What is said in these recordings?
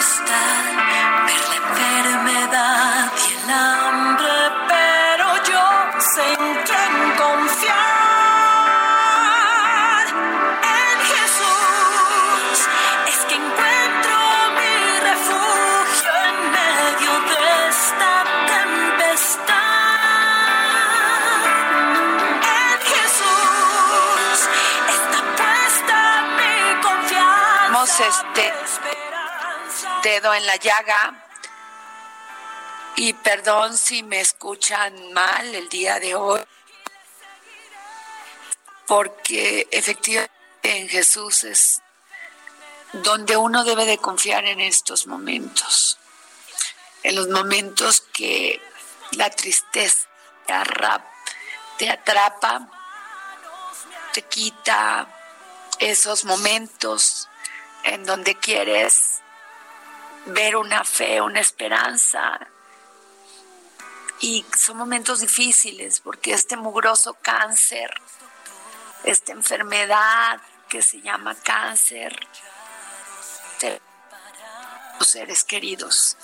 Asusta ver la enfermedad y el hambre, pero yo sé en quién confiar. En Jesús es que encuentro mi refugio en medio de esta tempestad. En Jesús está puesta mi confianza. Este, esperanza. Dedo en la llaga. Y perdón si me escuchan mal el día de hoy, porque efectivamente en Jesús es donde uno debe de confiar en estos momentos, en los momentos que la tristeza te, atrapa, te quita esos momentos en donde quieres ver una fe, una esperanza. Y son momentos difíciles porque este mugroso cáncer, esta enfermedad que se llama cáncer, te- los seres queridos.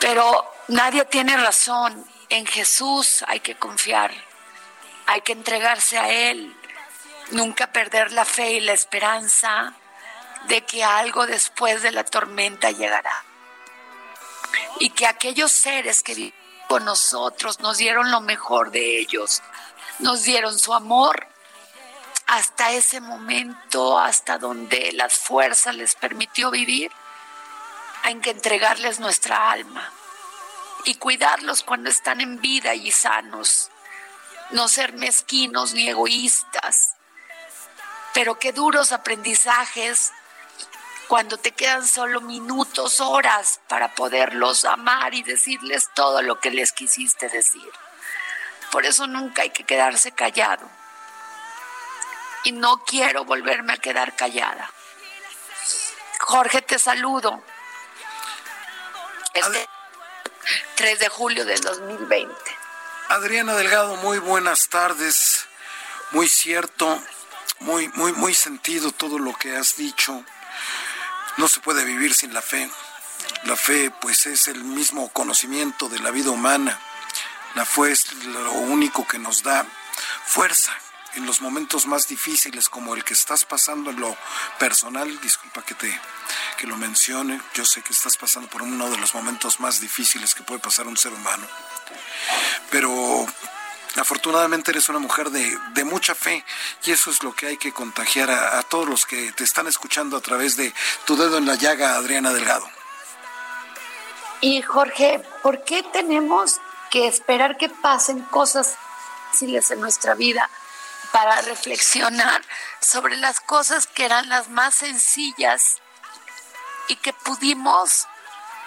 Pero nadie tiene razón. En Jesús hay que confiar, hay que entregarse a Él, nunca perder la fe y la esperanza de que algo después de la tormenta llegará. Y que aquellos seres que vivieron con nosotros nos dieron lo mejor de ellos, nos dieron su amor hasta ese momento, hasta donde las fuerzas les permitió vivir, hay que entregarles nuestra alma y cuidarlos cuando están en vida y sanos, no ser mezquinos ni egoístas, pero qué duros aprendizajes cuando te quedan solo minutos, horas para poderlos amar y decirles todo lo que les quisiste decir. Por eso nunca hay que quedarse callado. Y no quiero volverme a quedar callada. Jorge, te saludo. Este 3 de julio del 2020. Adriana Delgado, muy buenas tardes. Muy cierto, muy, muy, muy sentido todo lo que has dicho. No se puede vivir sin la fe. La fe, pues, es el mismo conocimiento de la vida humana. La fe es lo único que nos da fuerza en los momentos más difíciles como el que estás pasando en lo personal. Disculpa que te que lo mencione. Yo sé que estás pasando por uno de los momentos más difíciles que puede pasar un ser humano. Pero afortunadamente eres una mujer de, de mucha fe y eso es lo que hay que contagiar a, a todos los que te están escuchando a través de tu dedo en la llaga, Adriana Delgado. Y Jorge, ¿por qué tenemos que esperar que pasen cosas difíciles en nuestra vida para reflexionar sobre las cosas que eran las más sencillas y que pudimos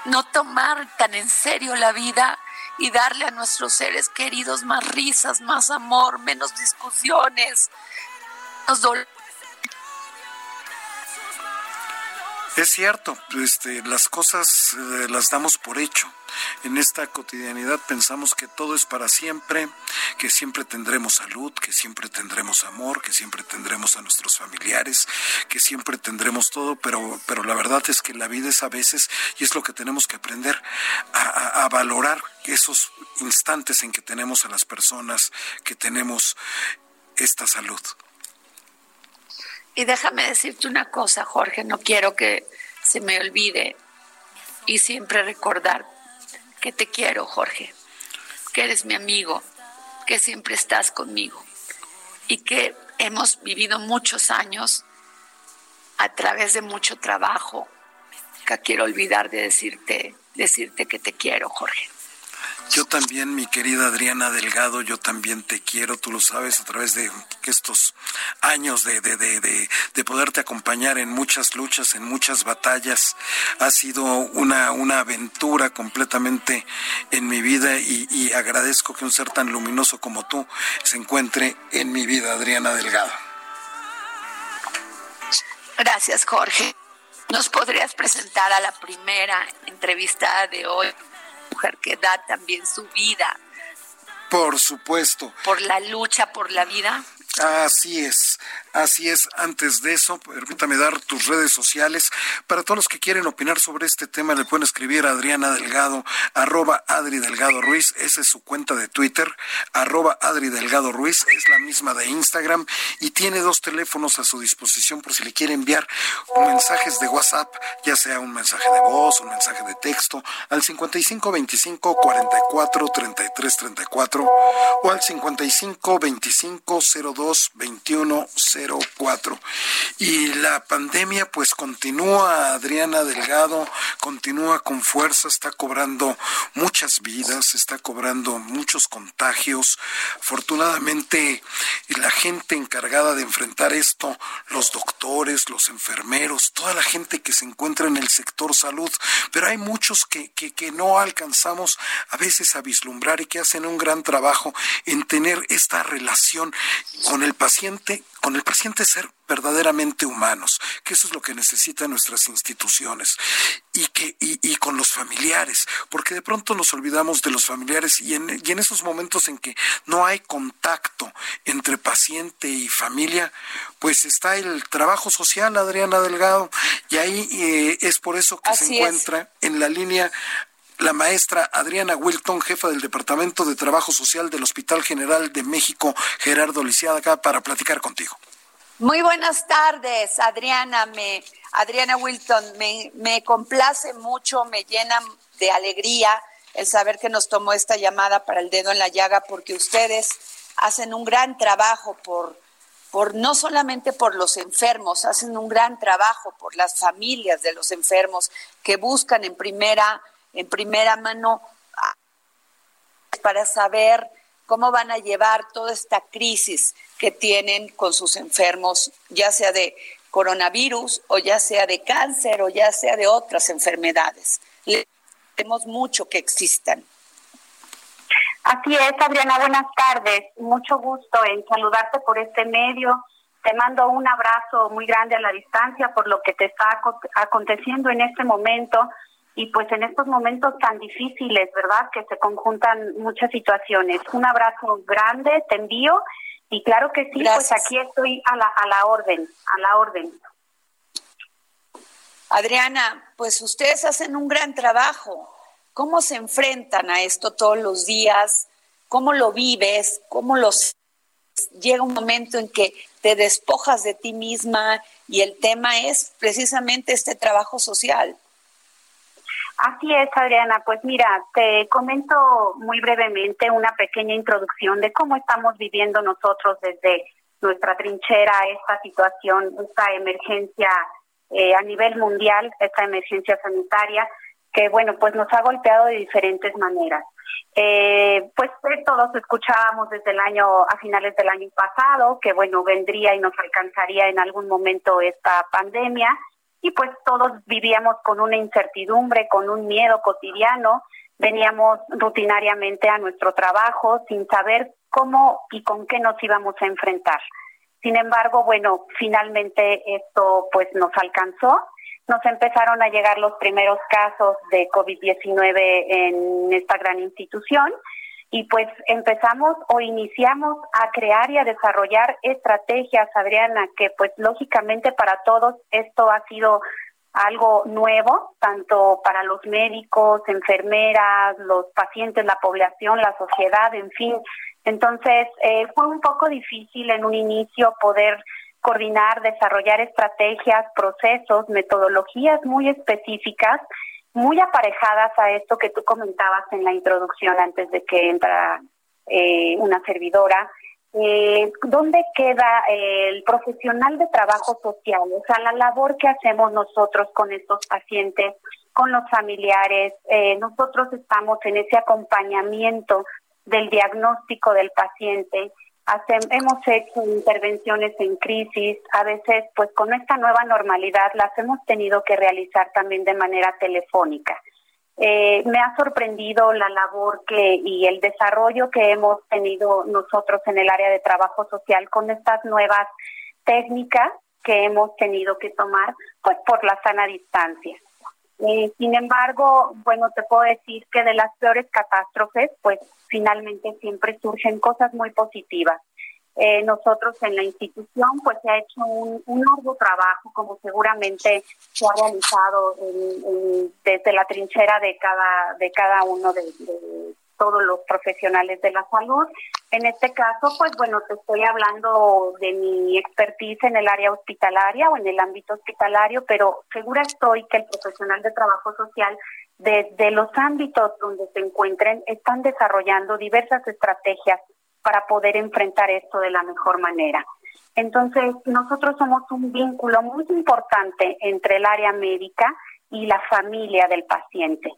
no tomar tan en serio la vida y darle a nuestros seres queridos más risas, más amor, menos discusiones, menos dolor? Es cierto, este, las cosas eh, las damos por hecho. En esta cotidianidad pensamos que todo es para siempre, que siempre tendremos salud, que siempre tendremos amor, que siempre tendremos a nuestros familiares, que siempre tendremos todo, pero, pero la verdad es que la vida es a veces, y es lo que tenemos que aprender, a, valorar esos instantes en que tenemos a las personas, que tenemos esta salud. Y déjame decirte una cosa, Jorge, no quiero que se me olvide y siempre recordar que te quiero, Jorge, que eres mi amigo, que siempre estás conmigo y que hemos vivido muchos años a través de mucho trabajo. Que quiero olvidar de decirte, decirte que te quiero, Jorge. Yo también, mi querida Adriana Delgado, yo también te quiero, tú lo sabes, a través de estos años de, de, de, de, poderte acompañar en muchas luchas, en muchas batallas. Ha sido una, una aventura completamente en mi vida y, agradezco que un ser tan luminoso como tú se encuentre en mi vida, Adriana Delgado. Gracias, Jorge. ¿Nos podrías presentar a la primera entrevistada de hoy? Mujer que da también su vida. Por supuesto. Por la lucha por la vida. Así es. Así es, antes de eso, permítame dar tus redes sociales. Para todos los que quieren opinar sobre este tema, le pueden escribir a Adriana Delgado, arroba Adri Delgado Ruiz, esa es su cuenta de Twitter, arroba Adri Delgado Ruiz, es la misma de Instagram y tiene dos teléfonos a su disposición por si le quiere enviar mensajes de WhatsApp, ya sea un mensaje de voz, un mensaje de texto, al 5525 44 33 34 o al 55 25 02 21 04. Y la pandemia pues continúa, Adriana Delgado, continúa con fuerza, está cobrando muchas vidas, está cobrando muchos contagios. Afortunadamente la gente encargada de enfrentar esto, los doctores, los enfermeros, toda la gente que se encuentra en el sector salud, pero hay muchos que, que, que no alcanzamos a veces a vislumbrar y que hacen un gran trabajo en tener esta relación con el paciente con el paciente ser verdaderamente humanos, que eso es lo que necesitan nuestras instituciones, y, que, y, con los familiares, porque de pronto nos olvidamos de los familiares y en, y en esos momentos en que no hay contacto entre paciente y familia, pues está el trabajo social, Adriana Delgado, y ahí eh, es por eso que se encuentra en la línea la maestra Adriana Wilton, jefa del Departamento de Trabajo Social del Hospital General de México, Gerardo Lisiada, acá para platicar contigo. Muy buenas tardes, Adriana. Me, Adriana Wilton, me, me complace mucho, me llena de alegría el saber que nos tomó esta llamada para el dedo en la llaga, porque ustedes hacen un gran trabajo por, por no solamente por los enfermos, hacen un gran trabajo por las familias de los enfermos que buscan en primera en primera mano para saber cómo van a llevar toda esta crisis que tienen con sus enfermos, ya sea de coronavirus o ya sea de cáncer o ya sea de otras enfermedades. Le tenemos mucho que existan. Así es, Adriana, buenas tardes. Mucho gusto en saludarte por este medio. Te mando un abrazo muy grande a la distancia por lo que te está aconteciendo en este momento y pues en estos momentos tan difíciles, ¿verdad? Que se conjuntan muchas situaciones. Un abrazo grande, te envío y claro que sí, pues aquí estoy a la, a la orden, a la orden. Adriana, pues ustedes hacen un gran trabajo. ¿Cómo se enfrentan a esto todos los días? ¿Cómo lo vives? ¿Cómo los llega un momento en que te despojas de ti misma y el tema es precisamente este trabajo social? Así es, Adriana. Pues mira, te comento muy brevemente una pequeña introducción de cómo estamos viviendo nosotros desde nuestra trinchera esta situación, esta emergencia eh, a nivel mundial, esta emergencia sanitaria, que bueno, pues nos ha golpeado de diferentes maneras. Eh, pues todos escuchábamos desde el año, a finales del año pasado, que bueno, vendría y nos alcanzaría en algún momento esta pandemia y pues todos vivíamos con una incertidumbre, con un miedo cotidiano, veníamos rutinariamente a nuestro trabajo sin saber cómo y con qué nos íbamos a enfrentar. Sin embargo, bueno, finalmente esto pues nos alcanzó. Nos empezaron a llegar los primeros casos de COVID-19 en esta gran institución y pues empezamos o iniciamos a crear y a desarrollar estrategias, Adriana, que pues lógicamente para todos esto ha sido algo nuevo, tanto para los médicos, enfermeras, los pacientes, la población, la sociedad, en fin. Entonces, eh, fue un poco difícil en un inicio poder coordinar, desarrollar estrategias, procesos, metodologías muy específicas muy aparejadas a esto que tú comentabas en la introducción antes de que entra eh, una servidora. Eh, ¿Dónde queda el profesional de trabajo social? O sea, la labor que hacemos nosotros con estos pacientes con los familiares. Eh, nosotros estamos en ese acompañamiento del diagnóstico del paciente. Hemos hecho intervenciones en crisis, a veces pues con esta nueva normalidad las hemos tenido que realizar también de manera telefónica. Eh, me ha sorprendido la labor que y el desarrollo que hemos tenido nosotros en el área de trabajo social con estas nuevas técnicas que hemos tenido que tomar pues por la sana distancia. Eh, sin embargo, bueno, te puedo decir que de las peores catástrofes, pues finalmente siempre surgen cosas muy positivas. Eh, nosotros en la institución pues se ha hecho un, un arduo trabajo como seguramente se ha realizado desde la trinchera de cada de cada uno de, todos los profesionales de la salud. En este caso, pues bueno, te estoy hablando de mi expertise en el área hospitalaria o en el ámbito hospitalario, pero segura estoy que el profesional de trabajo social desde los ámbitos donde se encuentren están desarrollando diversas estrategias para poder enfrentar esto de la mejor manera. Entonces, nosotros somos un vínculo muy importante entre el área médica y la familia del paciente.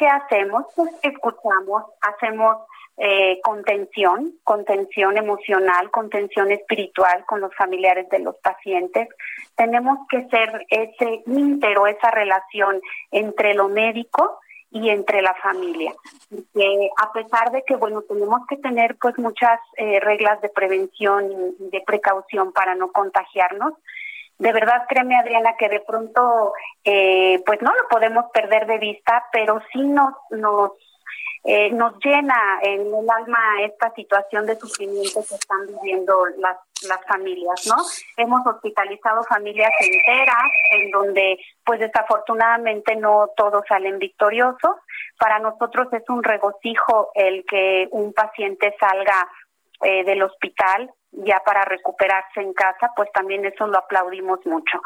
¿Qué hacemos? Pues escuchamos, hacemos eh, contención, contención emocional, contención espiritual con los familiares de los pacientes. Tenemos que ser ese íntero, esa relación entre lo médico y entre la familia. Porque a pesar de que, bueno, tenemos que tener pues muchas eh, reglas de prevención y de precaución para no contagiarnos, de verdad créeme Adriana que de pronto eh, pues no lo podemos perder de vista, pero sí nos, nos eh, nos llena en el alma esta situación de sufrimiento que están viviendo las, las familias, ¿no? Hemos hospitalizado familias enteras en donde pues desafortunadamente no todos salen victoriosos. Para nosotros es un regocijo el que un paciente salga eh, del hospital ya para recuperarse en casa, pues también eso lo aplaudimos mucho.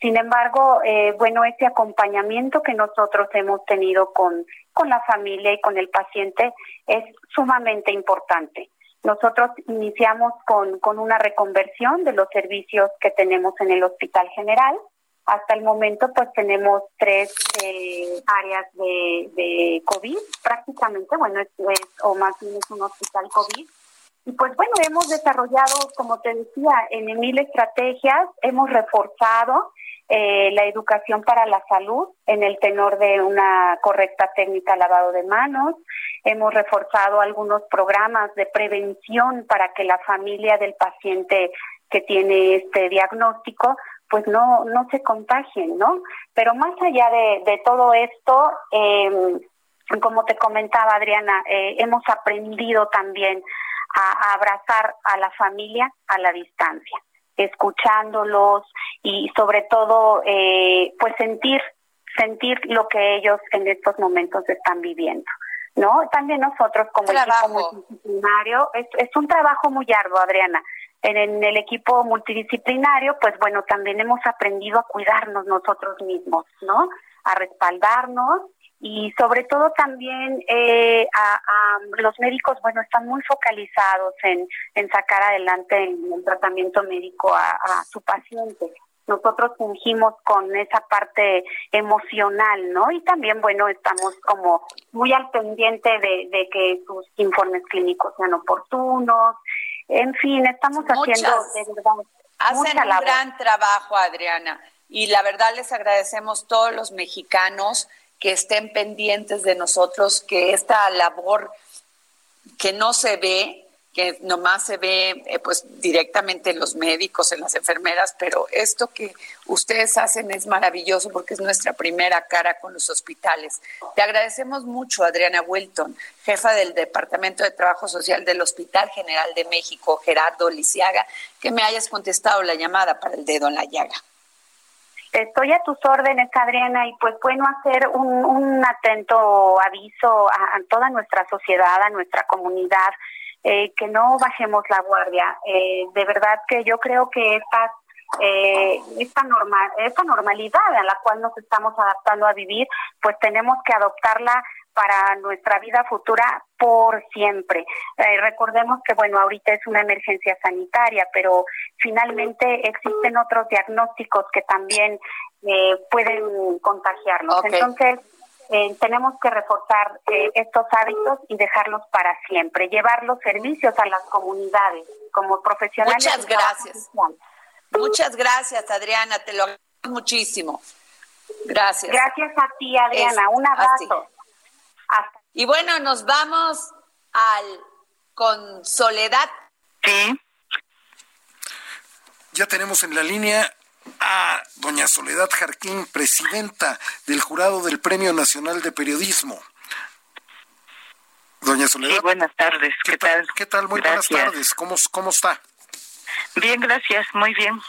Sin embargo, eh, bueno, ese acompañamiento que nosotros hemos tenido con, con la familia y con el paciente es sumamente importante. Nosotros iniciamos con, con una reconversión de los servicios que tenemos en el Hospital General. Hasta el momento, pues tenemos tres eh, áreas de, de COVID, prácticamente, bueno, es, o más bien es un hospital COVID. Y pues bueno, hemos desarrollado, como te decía, en mil estrategias, hemos reforzado eh, la educación para la salud en el tenor de una correcta técnica lavado de manos. Hemos reforzado algunos programas de prevención para que la familia del paciente que tiene este diagnóstico pues no no se contagien, ¿no? Pero más allá de, todo esto, eh, como te comentaba Adriana, eh, hemos aprendido también a abrazar a la familia a la distancia escuchándolos y sobre todo eh, pues sentir sentir lo que ellos en estos momentos están viviendo. ¿No? También nosotros como equipo multidisciplinario, es, es un trabajo muy arduo, Adriana. En, en, el equipo multidisciplinario, pues bueno, también hemos aprendido a cuidarnos nosotros mismos, ¿no? A respaldarnos y sobre todo también eh, a, los médicos, bueno, están muy focalizados en, en sacar adelante el, tratamiento médico a, su paciente. Nosotros fungimos con esa parte emocional, ¿no? Y también, bueno, estamos como muy al pendiente de, de que sus informes clínicos sean oportunos. En fin, estamos haciendo de verdad. Hacen un gran trabajo, Adriana. Y la verdad les agradecemos todos los mexicanos que estén pendientes de nosotros, que esta labor que no se ve, que nomás se ve eh, pues directamente en los médicos, en las enfermeras, pero esto que ustedes hacen es maravilloso porque es nuestra primera cara con los hospitales. Te agradecemos mucho, Adriana Wilton, jefa del Departamento de Trabajo Social del Hospital General de México, Gerardo Lisiaga, que me hayas contestado la llamada para el dedo en la llaga. Estoy a tus órdenes, Adriana, y pues bueno, hacer un, un atento aviso a, toda nuestra sociedad, a nuestra comunidad, eh, que no bajemos la guardia. Eh, de verdad que yo creo que estas eh, esta normal esta normalidad a la cual nos estamos adaptando a vivir, pues tenemos que adoptarla para nuestra vida futura por siempre. Eh, recordemos que, bueno, ahorita es una emergencia sanitaria, pero finalmente existen otros diagnósticos que también eh, pueden contagiarnos. Entonces, eh, tenemos que reforzar eh, estos hábitos y dejarlos para siempre, llevar los servicios a las comunidades como profesionales. Muchas gracias. Muchas gracias, Adriana, te lo agradezco muchísimo. Gracias. Gracias a ti, Adriana. Un abrazo. Y bueno, nos vamos al con Soledad. Sí. Ya tenemos en la línea a doña Soledad Jarquín, presidenta del jurado del Premio Nacional de Periodismo. Doña Soledad. buenas tardes. ¿Qué, tal? ¿Qué tal? Muy buenas tardes. ¿Cómo, ¿Cómo está? Bien, gracias. Muy bien.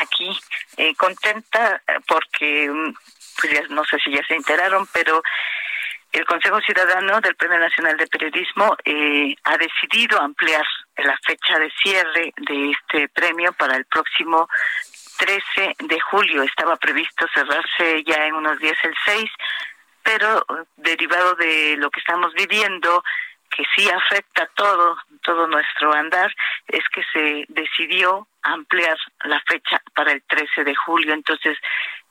Aquí, eh, contenta porque, mm, pues ya no sé si ya se enteraron, pero el Consejo Ciudadano del Premio Nacional de Periodismo eh, ha decidido ampliar la fecha de cierre de este premio para el próximo 13 de julio. Estaba previsto cerrarse ya en unos días el 6, pero eh, derivado de lo que estamos viviendo, que sí afecta todo, todo nuestro andar, es que se decidió ampliar la fecha para el 13 de julio. Entonces,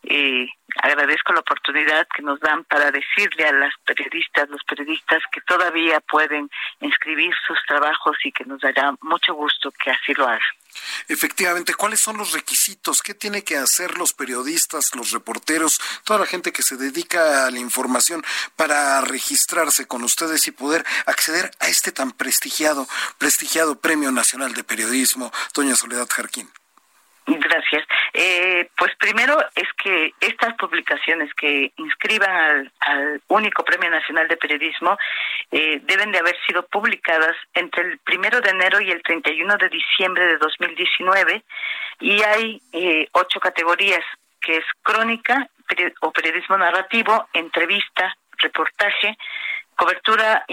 eh, agradezco la oportunidad que nos dan para decirle a las periodistas, los periodistas que todavía pueden inscribir sus trabajos y que nos dará mucho gusto que así lo hagan. Efectivamente, ¿cuáles son los requisitos? ¿Qué tiene que hacer los periodistas, los reporteros, toda la gente que se dedica a la información para registrarse con ustedes y poder acceder a este tan prestigiado, prestigiado Premio Nacional de Periodismo, doña Soledad Jarquín? Gracias. Eh, pues primero es que estas publicaciones que inscriban al, único Premio Nacional de Periodismo eh, deben de haber sido publicadas entre el primero de enero y el 31 de diciembre de 2019 y hay eh, ocho categorías que es crónica o periodismo narrativo, entrevista, reportaje, cobertura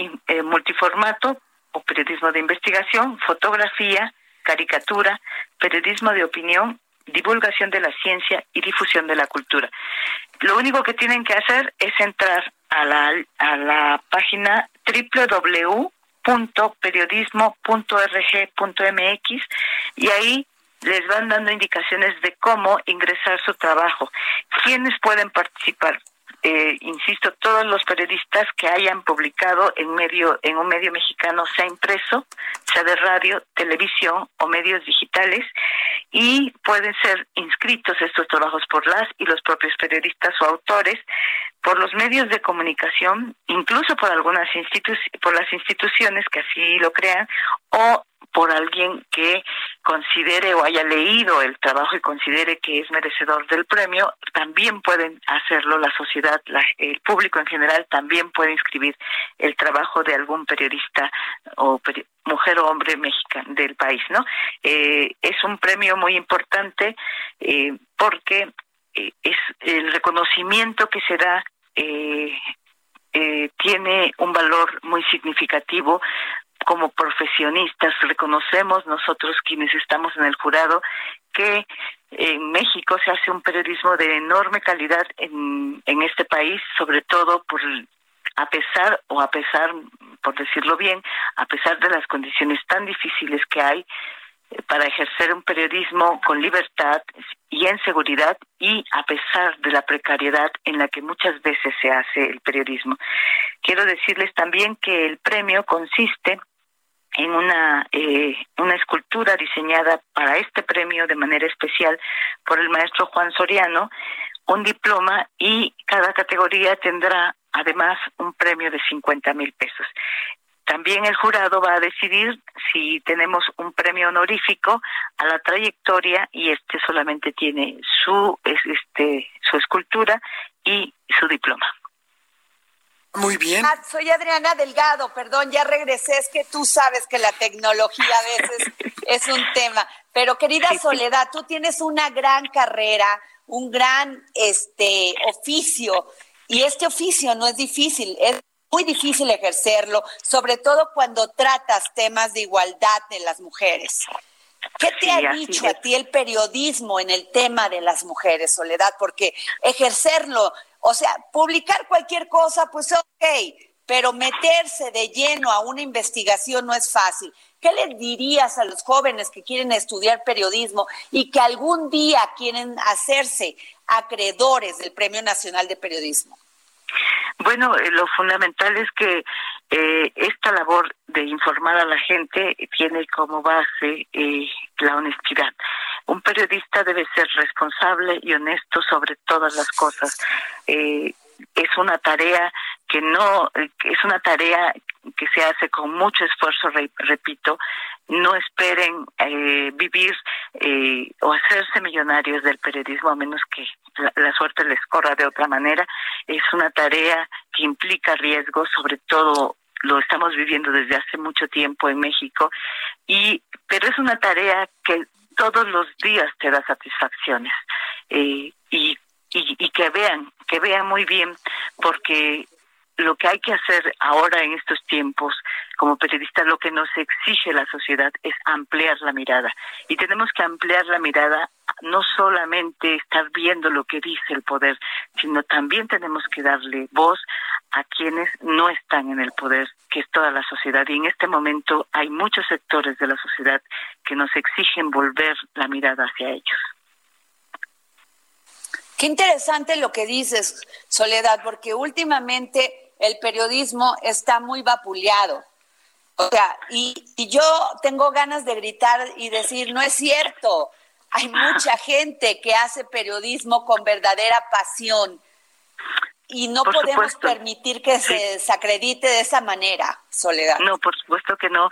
multiformato o periodismo de investigación, fotografía, caricatura, periodismo de opinión, divulgación de la ciencia y difusión de la cultura. Lo único que tienen que hacer es entrar a la, a la página www.periodismo.rg.mx y ahí les van dando indicaciones de cómo ingresar su trabajo. ¿Quiénes pueden participar? Eh, insisto, todos los periodistas que hayan publicado en medio en un medio mexicano, sea impreso, sea de radio, televisión o medios digitales, y pueden ser inscritos estos trabajos por las y los propios periodistas o autores, por los medios de comunicación, incluso por algunas institu por las instituciones que así lo crean, o por alguien que considere o haya leído el trabajo y considere que es merecedor del premio, también pueden hacerlo la sociedad, el público en general también puede inscribir el trabajo de algún periodista o mujer o hombre mexicano del país, ¿no? Eh, es un premio muy importante eh, porque eh, es el reconocimiento que se da tiene un valor muy significativo como profesionistas reconocemos nosotros quienes estamos en el jurado que en México se hace un periodismo de enorme calidad en, en este país, sobre todo por a pesar o a pesar, por decirlo bien, a pesar de las condiciones tan difíciles que hay eh, para ejercer un periodismo con libertad y en seguridad y a pesar de la precariedad en la que muchas veces se hace el periodismo. Quiero decirles también que el premio consiste en una, eh, una escultura diseñada para este premio de manera especial por el maestro Juan Soriano, un diploma y cada categoría tendrá además un premio de 50 mil pesos. También el jurado va a decidir si tenemos un premio honorífico a la trayectoria y este solamente tiene su este su escultura y su diploma. Muy bien. Ah, soy Adriana Delgado, perdón, ya regresé. Es que tú sabes que la tecnología a veces es un tema. Pero querida Soledad, tú tienes una gran carrera, un gran este oficio. Y este oficio no es difícil, es muy difícil ejercerlo, sobre todo cuando tratas temas de igualdad de las mujeres. ¿Qué te ha dicho a ti el periodismo en el tema de las mujeres, Soledad? Porque ejercerlo o sea, publicar cualquier cosa, pues ok, pero meterse de lleno a una investigación no es fácil. ¿Qué les dirías a los jóvenes que quieren estudiar periodismo y que algún día quieren hacerse acreedores del Premio Nacional de Periodismo? Bueno, eh, lo fundamental es que eh, esta labor de informar a la gente tiene como base eh, la honestidad. Un periodista debe ser responsable y honesto sobre todas las cosas. Eh, es una tarea que no, es una tarea que se hace con mucho esfuerzo, repito, no esperen eh, vivir eh, o hacerse millonarios del periodismo a menos que la, la, suerte les corra de otra manera. Es una tarea que implica riesgos, sobre todo lo estamos viviendo desde hace mucho tiempo en México, y pero es una tarea que todos los días te da satisfacciones eh, y, y, y que vean, que vean muy bien, porque lo que hay que hacer ahora en estos tiempos como periodistas, lo que nos exige la sociedad es ampliar la mirada. Y tenemos que ampliar la mirada, no solamente estar viendo lo que dice el poder, sino también tenemos que darle voz a quienes no están en el poder, que es toda la sociedad. Y en este momento hay muchos sectores de la sociedad que nos exigen volver la mirada hacia ellos. Qué interesante lo que dices, Soledad, porque últimamente el periodismo está muy vapuleado. O sea, y, y, yo tengo ganas de gritar y decir, no es cierto. Hay mucha gente que hace periodismo con verdadera pasión y no por podemos supuesto. permitir que Sí. se desacredite de esa manera, Soledad. No, por supuesto que no.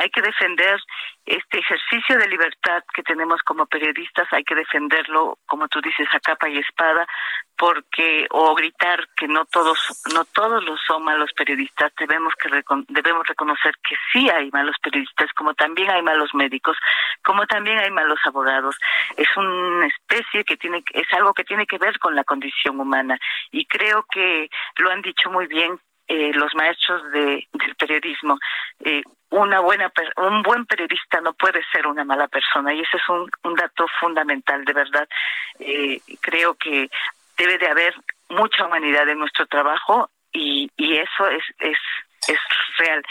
Hay que defender este ejercicio de libertad que tenemos como periodistas, hay que defenderlo, como tú dices, a capa y espada, porque o gritar que no todos no todos los son malos periodistas, debemos que recon- debemos reconocer que sí hay malos periodistas, como también hay malos médicos, como también hay malos abogados. Es una especie que tiene es algo que tiene que ver con la condición humana y creo que lo han dicho muy bien eh, los maestros de, del periodismo. Eh, una buena un buen periodista no puede ser una mala persona y ese es un, un dato fundamental de verdad eh, creo que debe de haber mucha humanidad en nuestro trabajo y, y eso es es es real.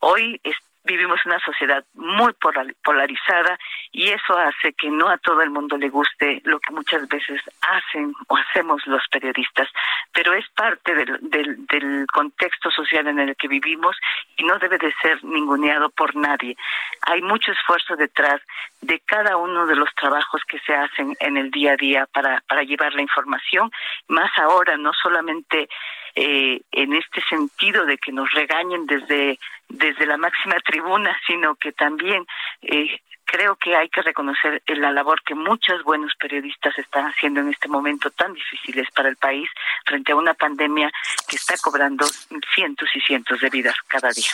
Hoy es- vivimos una sociedad muy polar- polarizada y eso hace que no a todo el mundo le guste lo que muchas veces hacen o hacemos los periodistas, pero es parte del, del contexto social en el que vivimos y no debe de ser ninguneado por nadie. Hay mucho esfuerzo detrás de cada uno de los trabajos que se hacen en el día a día para, para llevar la información, más ahora, no solamente eh, en este sentido de que nos regañen desde, desde la máxima tribuna, sino que también eh, creo que hay que reconocer la labor que muchos buenos periodistas están haciendo en este momento tan difíciles para el país frente a una pandemia que está cobrando cientos y cientos de vidas cada día.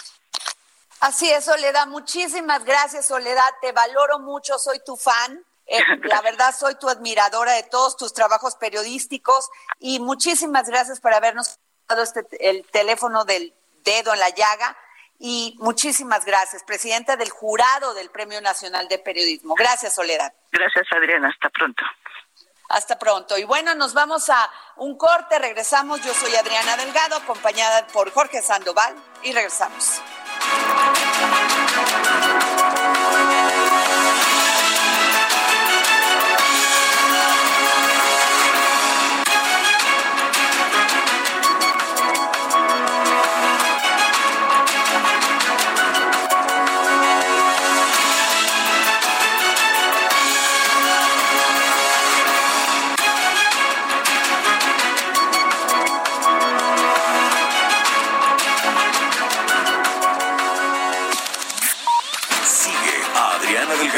Así es, Soledad. Muchísimas gracias, Soledad. Te valoro mucho, soy tu fan. Eh, la verdad, soy tu admiradora de todos tus trabajos periodísticos y muchísimas gracias por habernos este, el teléfono del dedo en la llaga. Y muchísimas gracias, presidenta del jurado del Premio Nacional de Periodismo. Gracias, Soledad. Gracias, Adriana. Hasta pronto. Hasta pronto. Y bueno, nos vamos a un corte, regresamos. Yo soy Adriana Delgado, acompañada por Jorge Sandoval, y regresamos.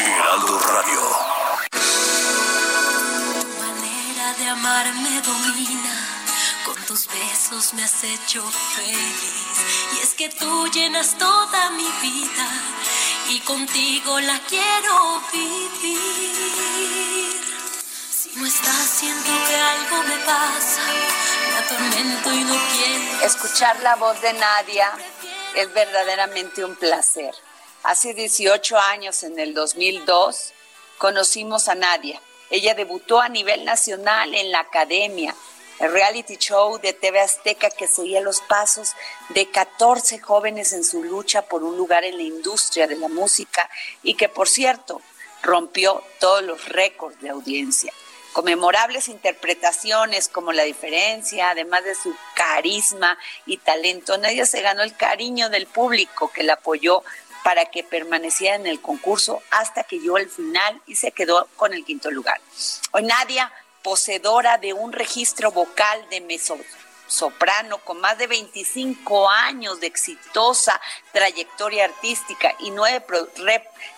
Heraldo Radio. Tu manera de amar me domina, con tus besos me has hecho feliz. Y es que tú llenas toda mi vida y contigo la quiero vivir. Si no estás, siento que algo me pasa, me atormento y no quiero. Escuchar la voz de Nadia es verdaderamente un placer. Hace 18 años, en el 2002, conocimos a Nadia. Ella debutó a nivel nacional en la academia, el reality show de TV Azteca que seguía los pasos de 14 jóvenes en su lucha por un lugar en la industria de la música y que, por cierto, rompió todos los récords de audiencia. Con memorables interpretaciones como La Diferencia, además de su carisma y talento, Nadia se ganó el cariño del público que la apoyó para que permaneciera en el concurso hasta que llegó el final y se quedó con el quinto lugar. Hoy Nadia, poseedora de un registro vocal de meso soprano con más de 25 años de exitosa trayectoria artística y nueve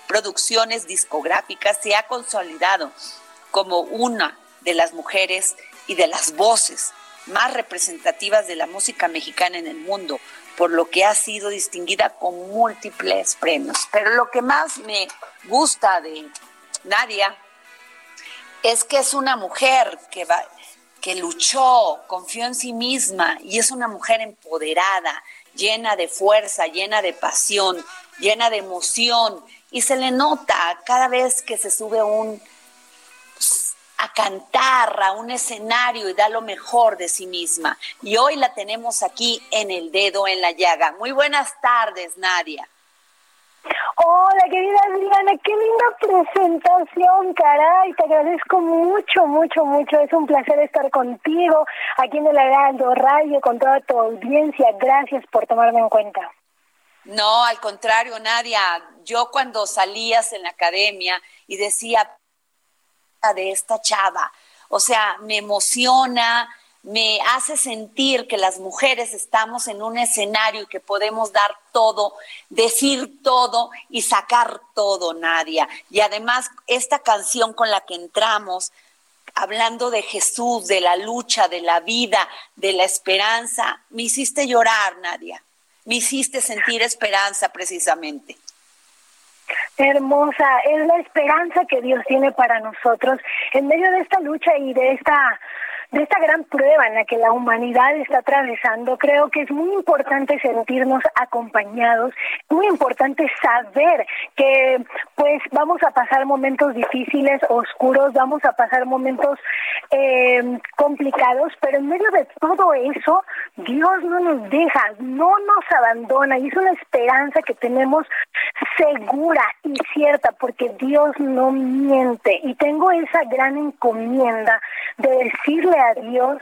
producciones discográficas, se ha consolidado como una de las mujeres y de las voces más representativas de la música mexicana en el mundo, por lo que ha sido distinguida con múltiples premios. Pero lo que más me gusta de Nadia es que es una mujer que va, que luchó, confió en sí misma y es una mujer empoderada, llena de fuerza, llena de pasión, llena de emoción y se le nota cada vez que se sube un a cantar a un escenario y da lo mejor de sí misma. Y hoy la tenemos aquí en el dedo en la llaga. Muy buenas tardes, Nadia. Hola, querida Adriana, qué linda presentación, caray, te agradezco mucho, mucho, mucho, es un placer estar contigo aquí en el Heraldo Radio con toda tu audiencia, gracias por tomarme en cuenta. No, al contrario, Nadia, yo cuando salías en la academia y decía, de esta chava. O sea, me emociona, me hace sentir que las mujeres estamos en un escenario y que podemos dar todo, decir todo y sacar todo, Nadia. Y además, esta canción con la que entramos, hablando de Jesús, de la lucha, de la vida, de la esperanza, me hiciste llorar, Nadia. Me hiciste sentir esperanza precisamente. Hermosa, es la esperanza que Dios tiene para nosotros. En medio de esta lucha y de esta de esta gran prueba en la que la humanidad está atravesando, creo que es muy importante sentirnos acompañados, muy importante saber que pues vamos a pasar momentos difíciles, oscuros, vamos a pasar momentos eh, complicados, pero en medio de todo eso, Dios no nos deja, no nos abandona y es una esperanza que tenemos segura y cierta porque Dios no miente. Y tengo esa gran encomienda de decirle a Dios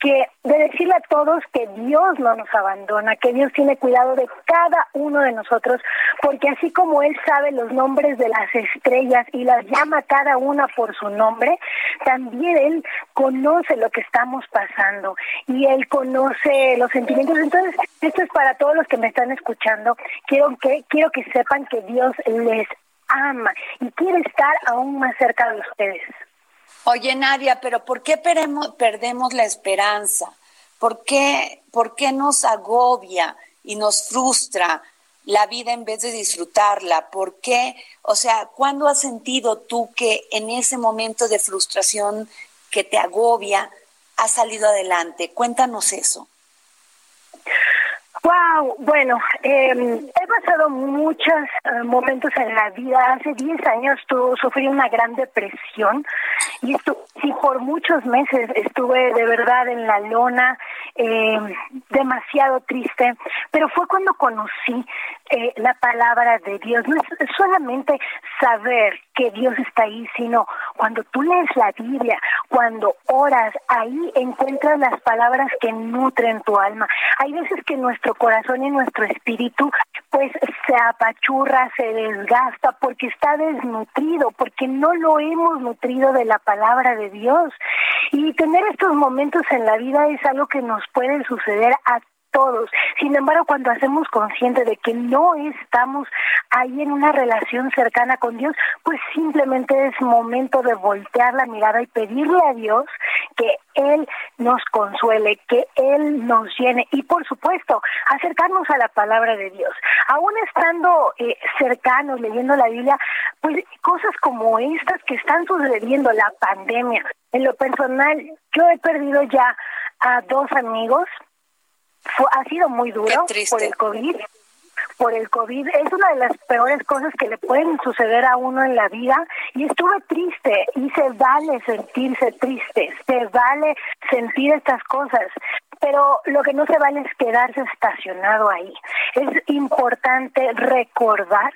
que de decirle a todos que Dios no nos abandona, que Dios tiene cuidado de cada uno de nosotros, porque así como Él sabe los nombres de las estrellas y las llama cada una por su nombre, también Él conoce lo que estamos pasando y Él conoce los sentimientos. Entonces, esto es para todos los que me están escuchando. Quiero que, quiero que sepan que Dios les ama y quiere estar aún más cerca de ustedes. Oye, Nadia, pero ¿por qué perdemos la esperanza? ¿Por qué, ¿Por qué nos agobia y nos frustra la vida en vez de disfrutarla? ¿Por qué? O sea, ¿cuándo has sentido tú que en ese momento de frustración que te agobia, has salido adelante? Cuéntanos eso. Wow, bueno, em, he pasado muchos eh, momentos en la vida. Hace 10 años tu, sufrí una gran depresión y, y por muchos meses estuve de verdad en la lona, em, demasiado triste, pero fue cuando conocí eh, la palabra de Dios. No es solamente saber que Dios está ahí, sino cuando tú lees la Biblia, cuando oras, ahí encuentras las palabras que nutren tu alma. Hay veces que nuestro corazón y nuestro espíritu pues se apachurra, se desgasta porque está desnutrido, porque no lo hemos nutrido de la palabra de Dios. Y tener estos momentos en la vida es algo que nos puede suceder a todos. Sin embargo, cuando hacemos consciente de que no estamos ahí en una relación cercana con Dios, pues simplemente es momento de voltear la mirada y pedirle a Dios que Él nos consuele, que Él nos llene y por supuesto acercarnos a la palabra de Dios. Aún estando eh, cercanos, leyendo la Biblia, pues cosas como estas que están sucediendo, la pandemia. En lo personal, yo he perdido ya a dos amigos. Ha sido muy duro por el COVID por el COVID es una de las peores cosas que le pueden suceder a uno en la vida y estuve triste y se vale sentirse triste, se vale sentir estas cosas, pero lo que no se vale es quedarse estacionado ahí. Es importante recordar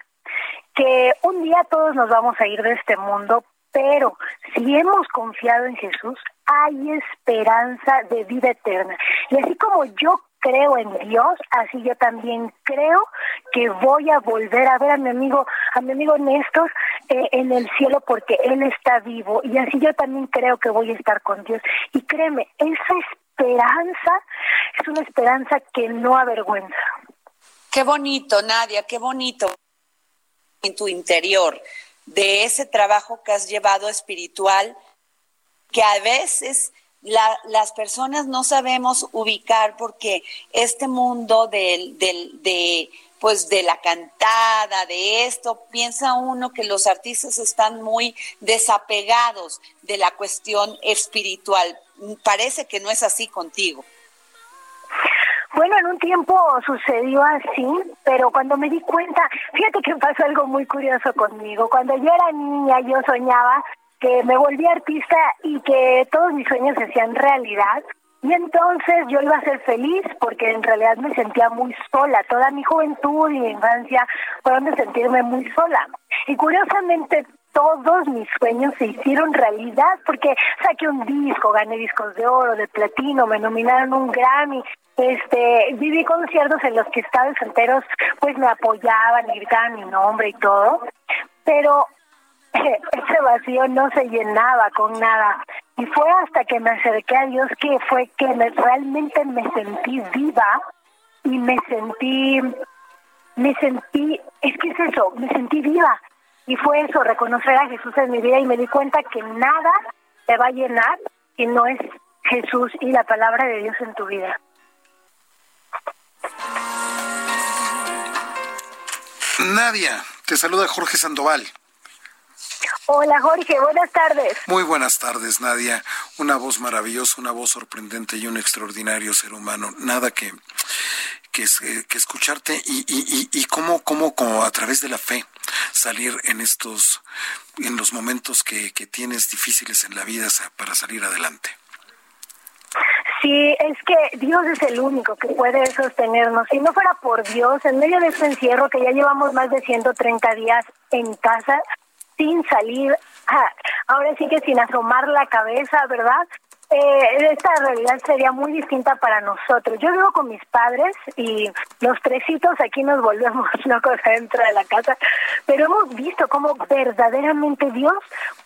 que un día todos nos vamos a ir de este mundo, pero si hemos confiado en Jesús, hay esperanza de vida eterna. Y así como yo creo en Dios, así yo también creo que voy a volver a ver a mi amigo, a mi amigo Néstor eh, en el cielo porque él está vivo y así yo también creo que voy a estar con Dios. Y créeme, esa esperanza es una esperanza que no avergüenza. Qué bonito, Nadia, qué bonito en tu interior de ese trabajo que has llevado espiritual que a veces las personas no sabemos ubicar porque este mundo del, del, de, pues de la cantada, de esto, piensa uno que los artistas están muy desapegados de la cuestión espiritual. Parece que no es así contigo. Bueno, en un tiempo sucedió así, pero cuando me di cuenta, fíjate que pasó algo muy curioso conmigo. Cuando yo era niña, yo soñaba que me volví artista y que todos mis sueños se hacían realidad. Y entonces yo iba a ser feliz porque en realidad me sentía muy sola. Toda mi juventud y mi infancia fueron de sentirme muy sola. Y curiosamente todos mis sueños se hicieron realidad porque saqué un disco, gané discos de oro, de platino, me nominaron un Grammy. Este, viví conciertos en los que estados enteros pues me apoyaban y gritaban mi nombre y todo. Pero ese vacío no se llenaba con nada. Y fue hasta que me acerqué a Dios que fue que realmente me sentí viva y me sentí, me sentí, es que es eso, me sentí viva. Y fue eso, reconocer a Jesús en mi vida y me di cuenta que nada te va a llenar si no es Jesús y la palabra de Dios en tu vida. Nadia, te saluda Jorge Sandoval. Hola Jorge, buenas tardes. Muy buenas tardes Nadia. Una voz maravillosa, una voz sorprendente y un extraordinario ser humano. Nada que, que, que escucharte y, y, y, cómo, cómo, cómo a través de la fe salir en estos, en los momentos que, que tienes difíciles en la vida para salir adelante. Sí, es que Dios es el único que puede sostenernos. Si no fuera por Dios, en medio de este encierro que ya llevamos más de 130 días en casa, sin salir, ah, ahora sí que sin asomar la cabeza, ¿verdad? Eh, esta realidad sería muy distinta para nosotros. Yo vivo con mis padres y los tresitos aquí nos volvemos locos dentro de la casa, pero hemos visto cómo verdaderamente Dios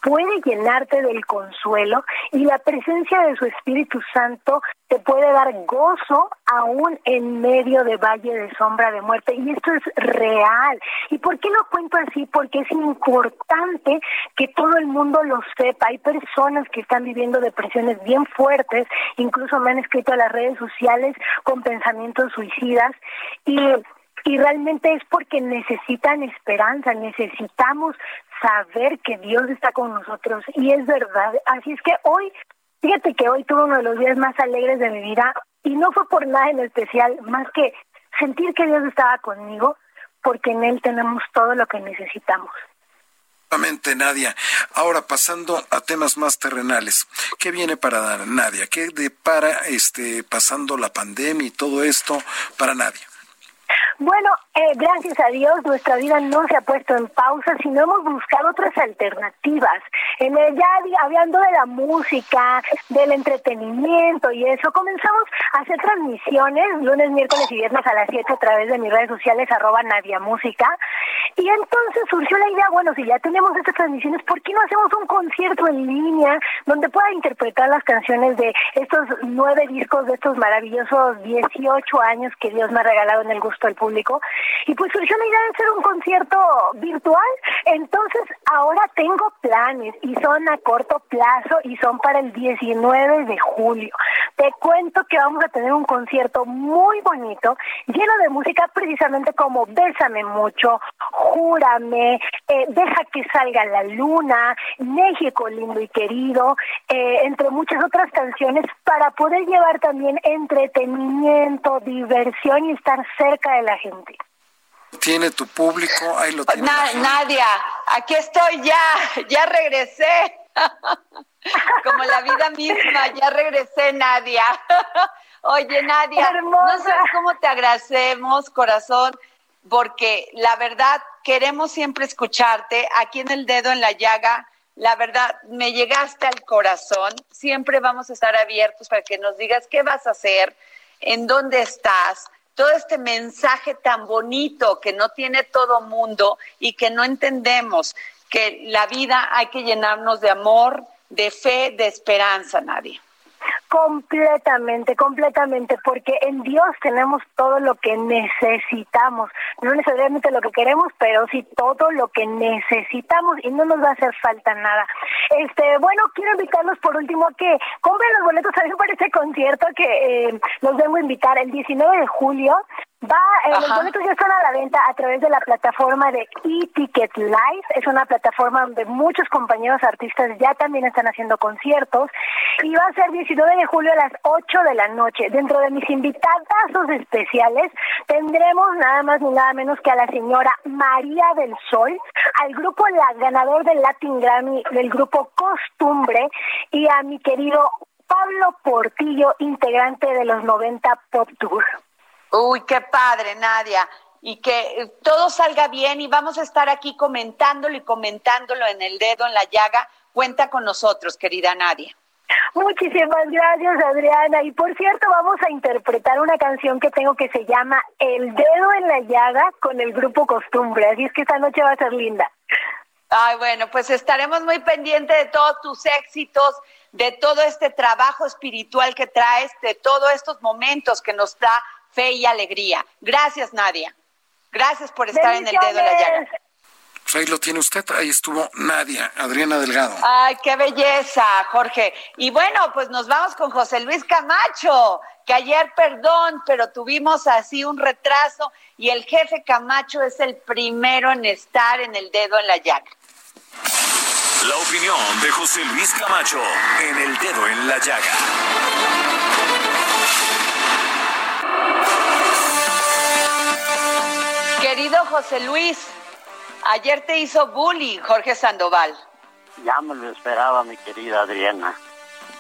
puede llenarte del consuelo y la presencia de su Espíritu Santo te puede dar gozo aún en medio de valle de sombra de muerte. Y esto es real. ¿Y por qué lo cuento así? Porque es importante que todo el mundo lo sepa. Hay personas que están viviendo depresiones bien fuertes, incluso me han escrito a las redes sociales con pensamientos suicidas. Y y realmente es porque necesitan esperanza, necesitamos saber que Dios está con nosotros y es verdad. Así es que hoy Fíjate que hoy tuve uno de los días más alegres de mi vida y no fue por nada en especial, más que sentir que Dios estaba conmigo, porque en Él tenemos todo lo que necesitamos. Nadia. Ahora pasando a temas más terrenales, ¿qué viene para Nadia? ¿Qué depara este pasando la pandemia y todo esto para Nadia? Bueno, eh, gracias a Dios nuestra vida no se ha puesto en pausa, sino hemos buscado otras alternativas. En el, ya hablando de la música, del entretenimiento y eso, comenzamos a hacer transmisiones lunes, miércoles y viernes a las 7 a través de mis redes sociales, arroba Nadia Música. Y entonces surgió la idea, bueno, si ya tenemos estas transmisiones, ¿por qué no hacemos un concierto en línea donde pueda interpretar las canciones de estos nueve discos, de estos maravillosos 18 años que Dios me ha regalado en el gusto del público? Y pues surgió la idea de hacer un concierto virtual. Entonces ahora tengo planes y son a corto plazo y son para el 19 de julio. Te cuento que vamos a tener un concierto muy bonito, lleno de música precisamente como Bésame mucho, Júrame, eh, Deja que salga la luna, México lindo y querido, eh, entre muchas otras canciones para poder llevar también entretenimiento, diversión y estar cerca de la gente tiene tu público, ahí lo tiene. Nadia, aquí estoy ya, ya regresé. Como la vida misma, ya regresé, Nadia. Oye, Nadia, no sabes cómo te agradecemos, corazón, porque la verdad queremos siempre escucharte aquí en el dedo en la llaga. La verdad, me llegaste al corazón. Siempre vamos a estar abiertos para que nos digas qué vas a hacer, en dónde estás, todo este mensaje tan bonito que no tiene todo mundo y que no entendemos, que la vida hay que llenarnos de amor, de fe, de esperanza, nadie. Completamente, completamente, porque en Dios tenemos todo lo que necesitamos, no necesariamente lo que queremos, pero sí todo lo que necesitamos y no nos va a hacer falta nada. Este, bueno, quiero invitarlos por último a que compren los boletos también para este concierto que eh, los debo invitar el 19 de julio. Va, eh, los boletos ya están a la venta a través de la plataforma de eTicket Live. Es una plataforma donde muchos compañeros artistas ya también están haciendo conciertos. Y va a ser 19 de julio a las 8 de la noche. Dentro de mis invitadazos especiales tendremos nada más ni nada menos que a la señora María del Sol, al grupo La ganador del Latin Grammy del grupo Costumbre y a mi querido Pablo Portillo, integrante de los 90 Pop Tour. Uy, qué padre, Nadia. Y que todo salga bien y vamos a estar aquí comentándolo y comentándolo en el dedo, en la llaga. Cuenta con nosotros, querida Nadia. Muchísimas gracias, Adriana. Y por cierto, vamos a interpretar una canción que tengo que se llama El dedo en la llaga con el grupo Costumbre. Así es que esta noche va a ser linda. Ay, bueno, pues estaremos muy pendientes de todos tus éxitos, de todo este trabajo espiritual que traes, de todos estos momentos que nos da fe y alegría. Gracias, Nadia. Gracias por estar en el dedo de la llaga. Pues ahí lo tiene usted, ahí estuvo Nadia, Adriana Delgado. Ay, qué belleza, Jorge. Y bueno, pues nos vamos con José Luis Camacho, que ayer, perdón, pero tuvimos así un retraso y el jefe Camacho es el primero en estar en el dedo en la llaga. La opinión de José Luis Camacho en el dedo en la llaga. Querido José Luis, ayer te hizo bullying Jorge Sandoval. Ya me lo esperaba, mi querida Adriana.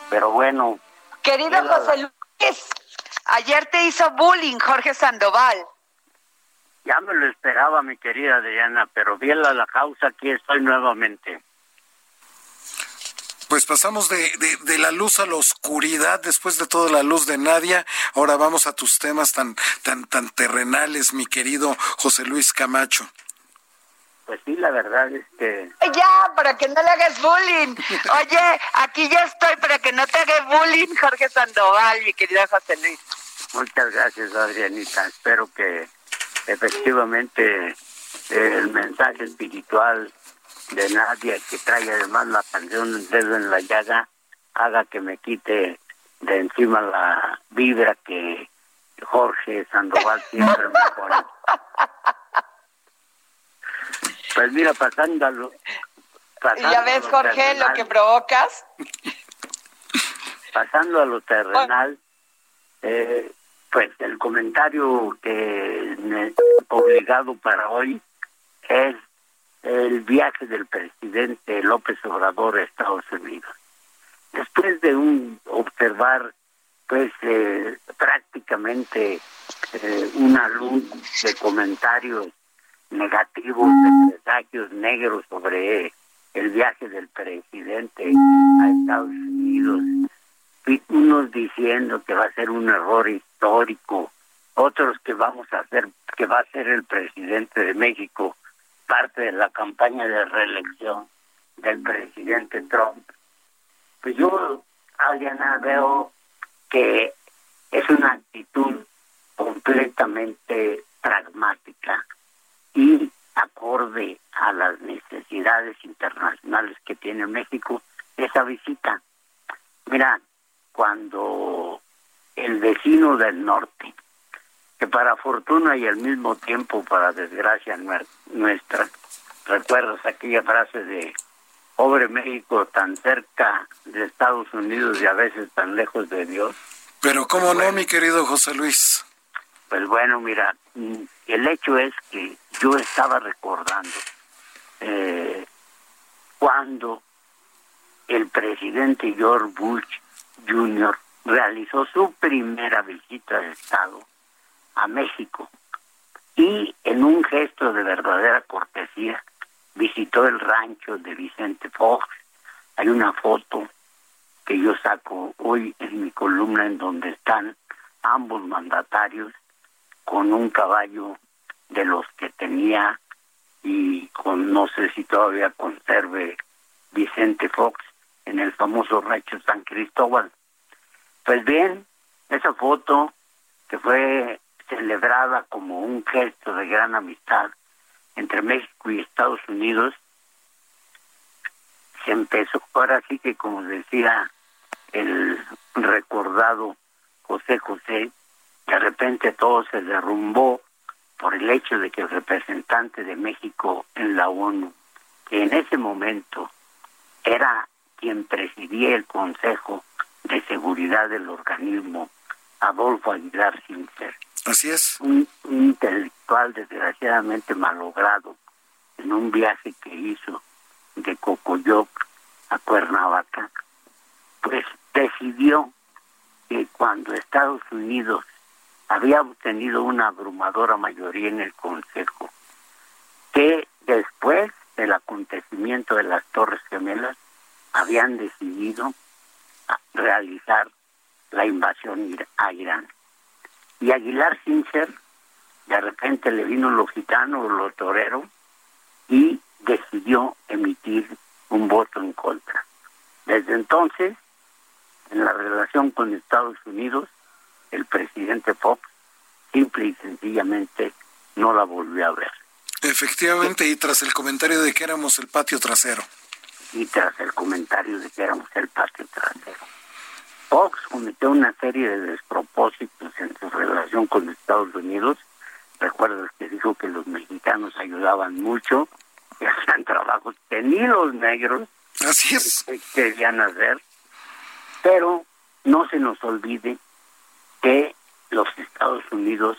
Pero bueno. Querido José Luis, ayer te hizo bullying Jorge Sandoval. Ya me lo esperaba, mi querida Adriana, pero bien la, la causa, aquí estoy nuevamente pues pasamos de, de, la luz a la oscuridad después de toda la luz de Nadia. Ahora vamos a tus temas tan, tan, tan terrenales, mi querido José Luis Camacho. Pues sí, la verdad es que... Ya, para que no le hagas bullying. Oye, aquí ya estoy para que no te haga bullying, Jorge Sandoval, mi querido José Luis. Muchas gracias, Adrianita. Espero que efectivamente el mensaje espiritual de nadie que trae además la canción El dedo en la llaga haga que me quite de encima la vibra que Jorge Sandoval siempre me pone. Pues mira, pasando ¿Ya ves, Jorge, lo que provocas? Pasando a lo terrenal, eh, pues el comentario que me he obligado para hoy es el viaje del presidente López Obrador a Estados Unidos. Después de un observar pues eh, prácticamente eh, una luz de comentarios negativos, de presagios negros sobre el viaje del presidente a Estados Unidos, unos diciendo que va a ser un error histórico, otros que vamos a hacer, que va a ser el presidente de México parte de la campaña de reelección del presidente Trump. Pues yo, Adriana, veo que es una actitud completamente pragmática y acorde a las necesidades internacionales que tiene México esa visita. Mira, cuando el vecino del norte, que para fortuna y al mismo tiempo para desgracia nuestra, recuerdas aquella frase de pobre México tan cerca de Estados Unidos y a veces tan lejos de Dios. Pero cómo no, mi querido José Luis. Pues bueno, mira, mm, el hecho es que yo estaba recordando eh, cuando el presidente George Bush Jr. realizó su primera visita de Estado a México y en un gesto de verdadera cortesía visitó el rancho de Vicente Fox. Hay una foto que yo saco hoy en mi columna en donde están ambos mandatarios con un caballo de los que tenía y con no sé si todavía conserve Vicente Fox en el famoso rancho San Cristóbal. Pues bien, esa foto que fue celebrada como un gesto de gran amistad entre México y Estados Unidos, se empezó, ahora sí que como decía el recordado José José, de repente todo se derrumbó por el hecho de que el representante de México en la ONU, que en ese momento era quien presidía el Consejo de Seguridad del organismo, Adolfo Aguilar Sincer. Así es. Un, intelectual desgraciadamente malogrado en un viaje que hizo de Cocoyoc a Cuernavaca, pues decidió que cuando Estados Unidos había obtenido una abrumadora mayoría en el Consejo, que después del acontecimiento de las Torres Gemelas habían decidido realizar la invasión a Irán. Y Aguilar Sincer, de repente le vino lo gitano, lo torero, y decidió emitir un voto en contra. Desde entonces, en la relación con Estados Unidos, el presidente Fox simple y sencillamente no la volvió a ver. Efectivamente, y tras el comentario de que éramos el patio trasero. Y tras el comentario de que éramos el patio trasero. Fox cometió una serie de despropósitos en su relación con Estados Unidos. Recuerdas que dijo que los mexicanos ayudaban mucho, que hacían trabajos que ni los negros Así es. querían hacer. Pero no se nos olvide que los Estados Unidos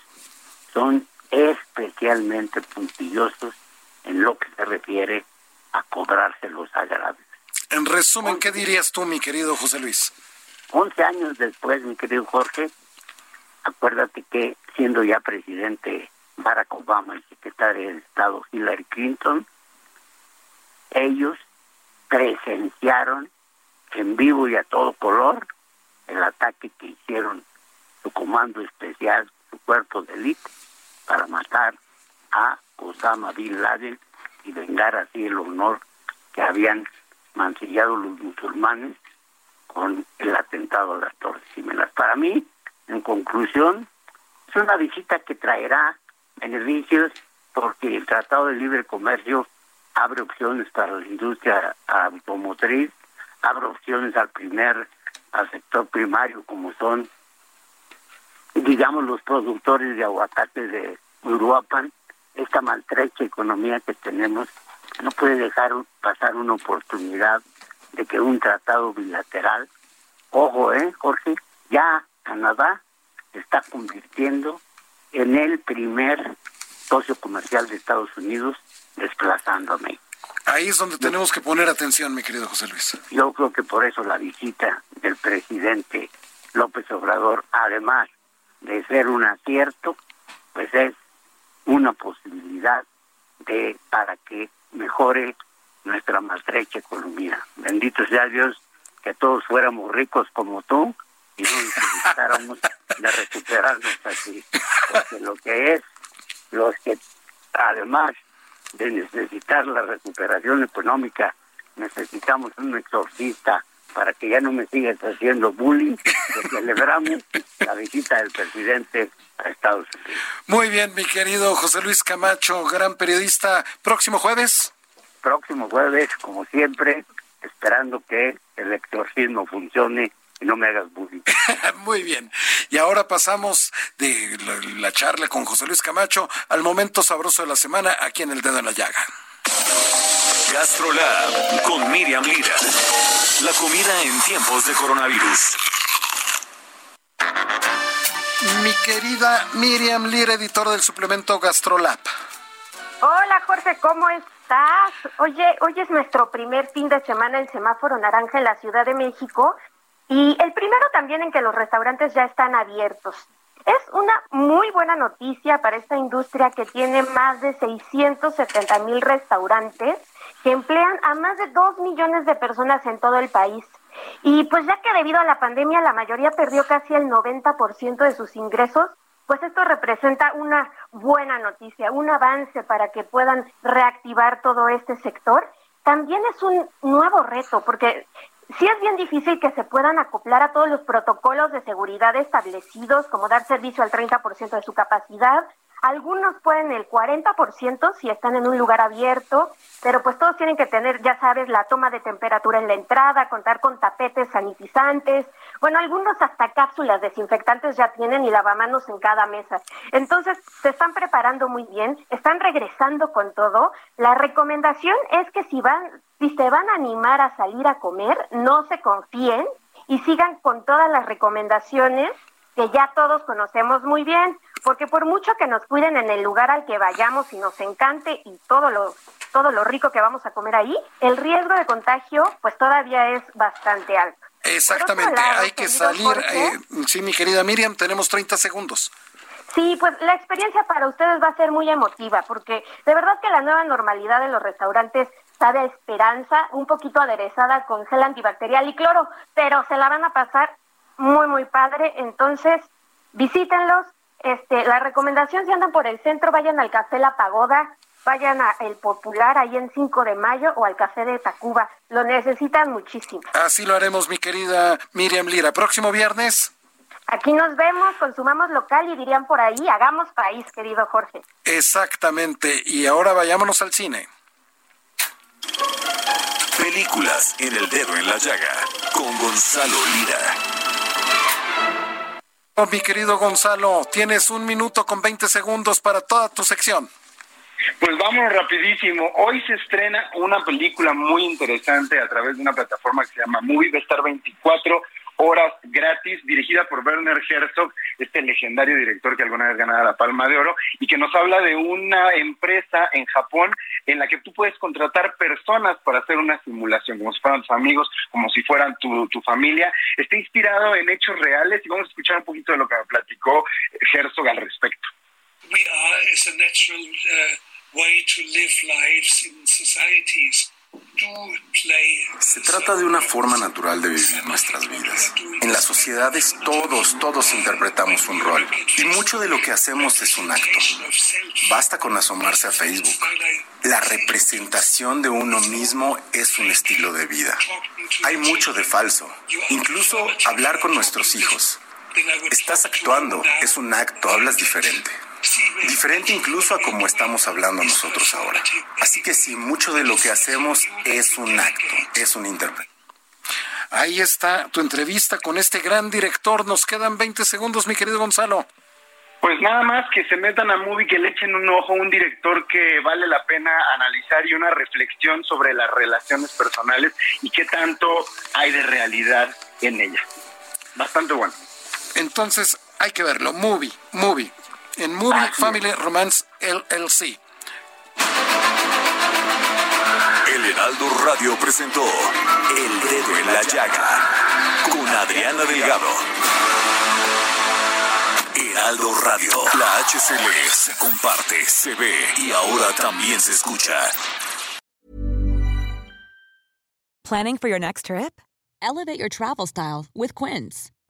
son especialmente puntillosos en lo que se refiere a cobrarse los agravios. En resumen, ¿qué dirías tú, mi querido José Luis? Once años después, mi querido Jorge, acuérdate que siendo ya presidente Barack Obama y secretario de Estado Hillary Clinton, ellos presenciaron en vivo y a todo color el ataque que hicieron su comando especial, su cuerpo de élite, para matar a Osama Bin Laden y vengar así el honor que habían mancillado los musulmanes con el atentado a las Torres Gemelas. Para mí, en conclusión, es una visita que traerá beneficios porque el Tratado de Libre Comercio abre opciones para la industria automotriz, abre opciones al primer, al sector primario como son, digamos, los productores de aguacate de Uruapan, esta maltrecha economía que tenemos no puede dejar pasar una oportunidad de que un tratado bilateral, ojo, eh, Jorge, ya Canadá se está convirtiendo en el primer socio comercial de Estados Unidos desplazando a México. Ahí es donde tenemos que poner atención, mi querido José Luis. Yo creo que por eso la visita del presidente López Obrador, además de ser un acierto, pues es una posibilidad de para que mejore nuestra maltrecha economía. Bendito sea Dios que todos fuéramos ricos como tú y no necesitáramos de recuperarnos así. Porque lo que es, los que además de necesitar la recuperación económica, necesitamos un exorcista para que ya no me sigas haciendo bullying, que celebramos la visita del presidente a Estados Unidos. Muy bien, mi querido José Luis Camacho, gran periodista. Próximo jueves. Próximo jueves, como siempre, esperando que el exorcismo funcione y no me hagas bullying. Muy bien. Y ahora pasamos de la, la charla con José Luis Camacho al momento sabroso de la semana aquí en El Dedo en la Llaga. GastroLab con Miriam Lira. La comida en tiempos de coronavirus. Mi querida Miriam Lira, editora del suplemento GastroLab. Hola Jorge, ¿cómo estás? Oye, hoy es nuestro primer fin de semana en semáforo naranja en la Ciudad de México y el primero también en que los restaurantes ya están abiertos. Es una muy buena noticia para esta industria que tiene más de 670 mil restaurantes que emplean a más de 2 millones de personas en todo el país. Y pues ya que debido a la pandemia la mayoría perdió casi el 90% de sus ingresos, pues esto representa una buena noticia, un avance para que puedan reactivar todo este sector. También es un nuevo reto, porque sí es bien difícil que se puedan acoplar a todos los protocolos de seguridad establecidos, como dar servicio al 30% de su capacidad. Algunos pueden el 40% si están en un lugar abierto, pero pues todos tienen que tener, ya sabes, la toma de temperatura en la entrada, contar con tapetes sanitizantes. Bueno, algunos hasta cápsulas desinfectantes ya tienen y lavamanos en cada mesa. Entonces, se están preparando muy bien, están regresando con todo. La recomendación es que si van, si se van a animar a salir a comer, no se confíen y sigan con todas las recomendaciones que ya todos conocemos muy bien, porque por mucho que nos cuiden en el lugar al que vayamos y nos encante y todo lo todo lo rico que vamos a comer ahí, el riesgo de contagio pues todavía es bastante alto. Exactamente, lado, hay que salir. Jorge. eh, sí, mi querida Miriam, tenemos 30 segundos. Sí, pues la experiencia para ustedes va a ser muy emotiva, porque de verdad que la nueva normalidad de los restaurantes sabe a esperanza, un poquito aderezada con gel antibacterial y cloro, pero se la van a pasar muy, muy padre. Entonces, visítenlos. Este, la recomendación, si andan por el centro, vayan al Café La Pagoda, vayan a El Popular, ahí en 5 de mayo, o al Café de Tacuba. Lo necesitan muchísimo. Así lo haremos, mi querida Miriam Lira. Próximo viernes. Aquí nos vemos, consumamos local y dirían por ahí, hagamos país, querido Jorge. Exactamente. Y ahora vayámonos al cine. Películas en el dedo en la llaga con Gonzalo Lira. Oh, mi querido Gonzalo, tienes un minuto con 20 segundos para toda tu sección. Pues vámonos rapidísimo. Hoy se estrena una película muy interesante a través de una plataforma que se llama Movie, va a estar 24 horas gratis, dirigida por Werner Herzog, este legendario director que alguna vez ganara la Palma de Oro, y que nos habla de una empresa en Japón en la que tú puedes contratar personas para hacer una simulación, como si fueran tus amigos, como si fueran tu, tu familia. Está inspirado en hechos reales y vamos a escuchar un poquito de lo que platicó Herzog al respecto. we are is a natural uh, way to live lives in societies. Se trata de una forma natural de vivir nuestras vidas. En las sociedades todos, todos interpretamos un rol y mucho de lo que hacemos es un acto. Basta con asomarse a Facebook. La representación de uno mismo es un estilo de vida. Hay mucho de falso. Incluso hablar con nuestros hijos. Estás actuando, es un acto, hablas diferente. Diferente incluso a como estamos hablando nosotros ahora. Así que sí, mucho de lo que hacemos es un acto, es un intérprete. Ahí está tu entrevista con este gran director. Nos quedan 20 segundos, mi querido Gonzalo. Pues nada más que se metan a Movie, que le echen un ojo a un director que vale la pena analizar y una reflexión sobre las relaciones personales y qué tanto hay de realidad en ella. Bastante bueno. Entonces, hay que verlo. Movie, movie. En Movie Family Romance LLC. El Heraldo Radio presentó El Dedo en la Llaga con Adriana Delgado. Heraldo Radio. La HCL se comparte, se ve y ahora también se escucha. Planning for your next trip? Elevate your travel style with Quince.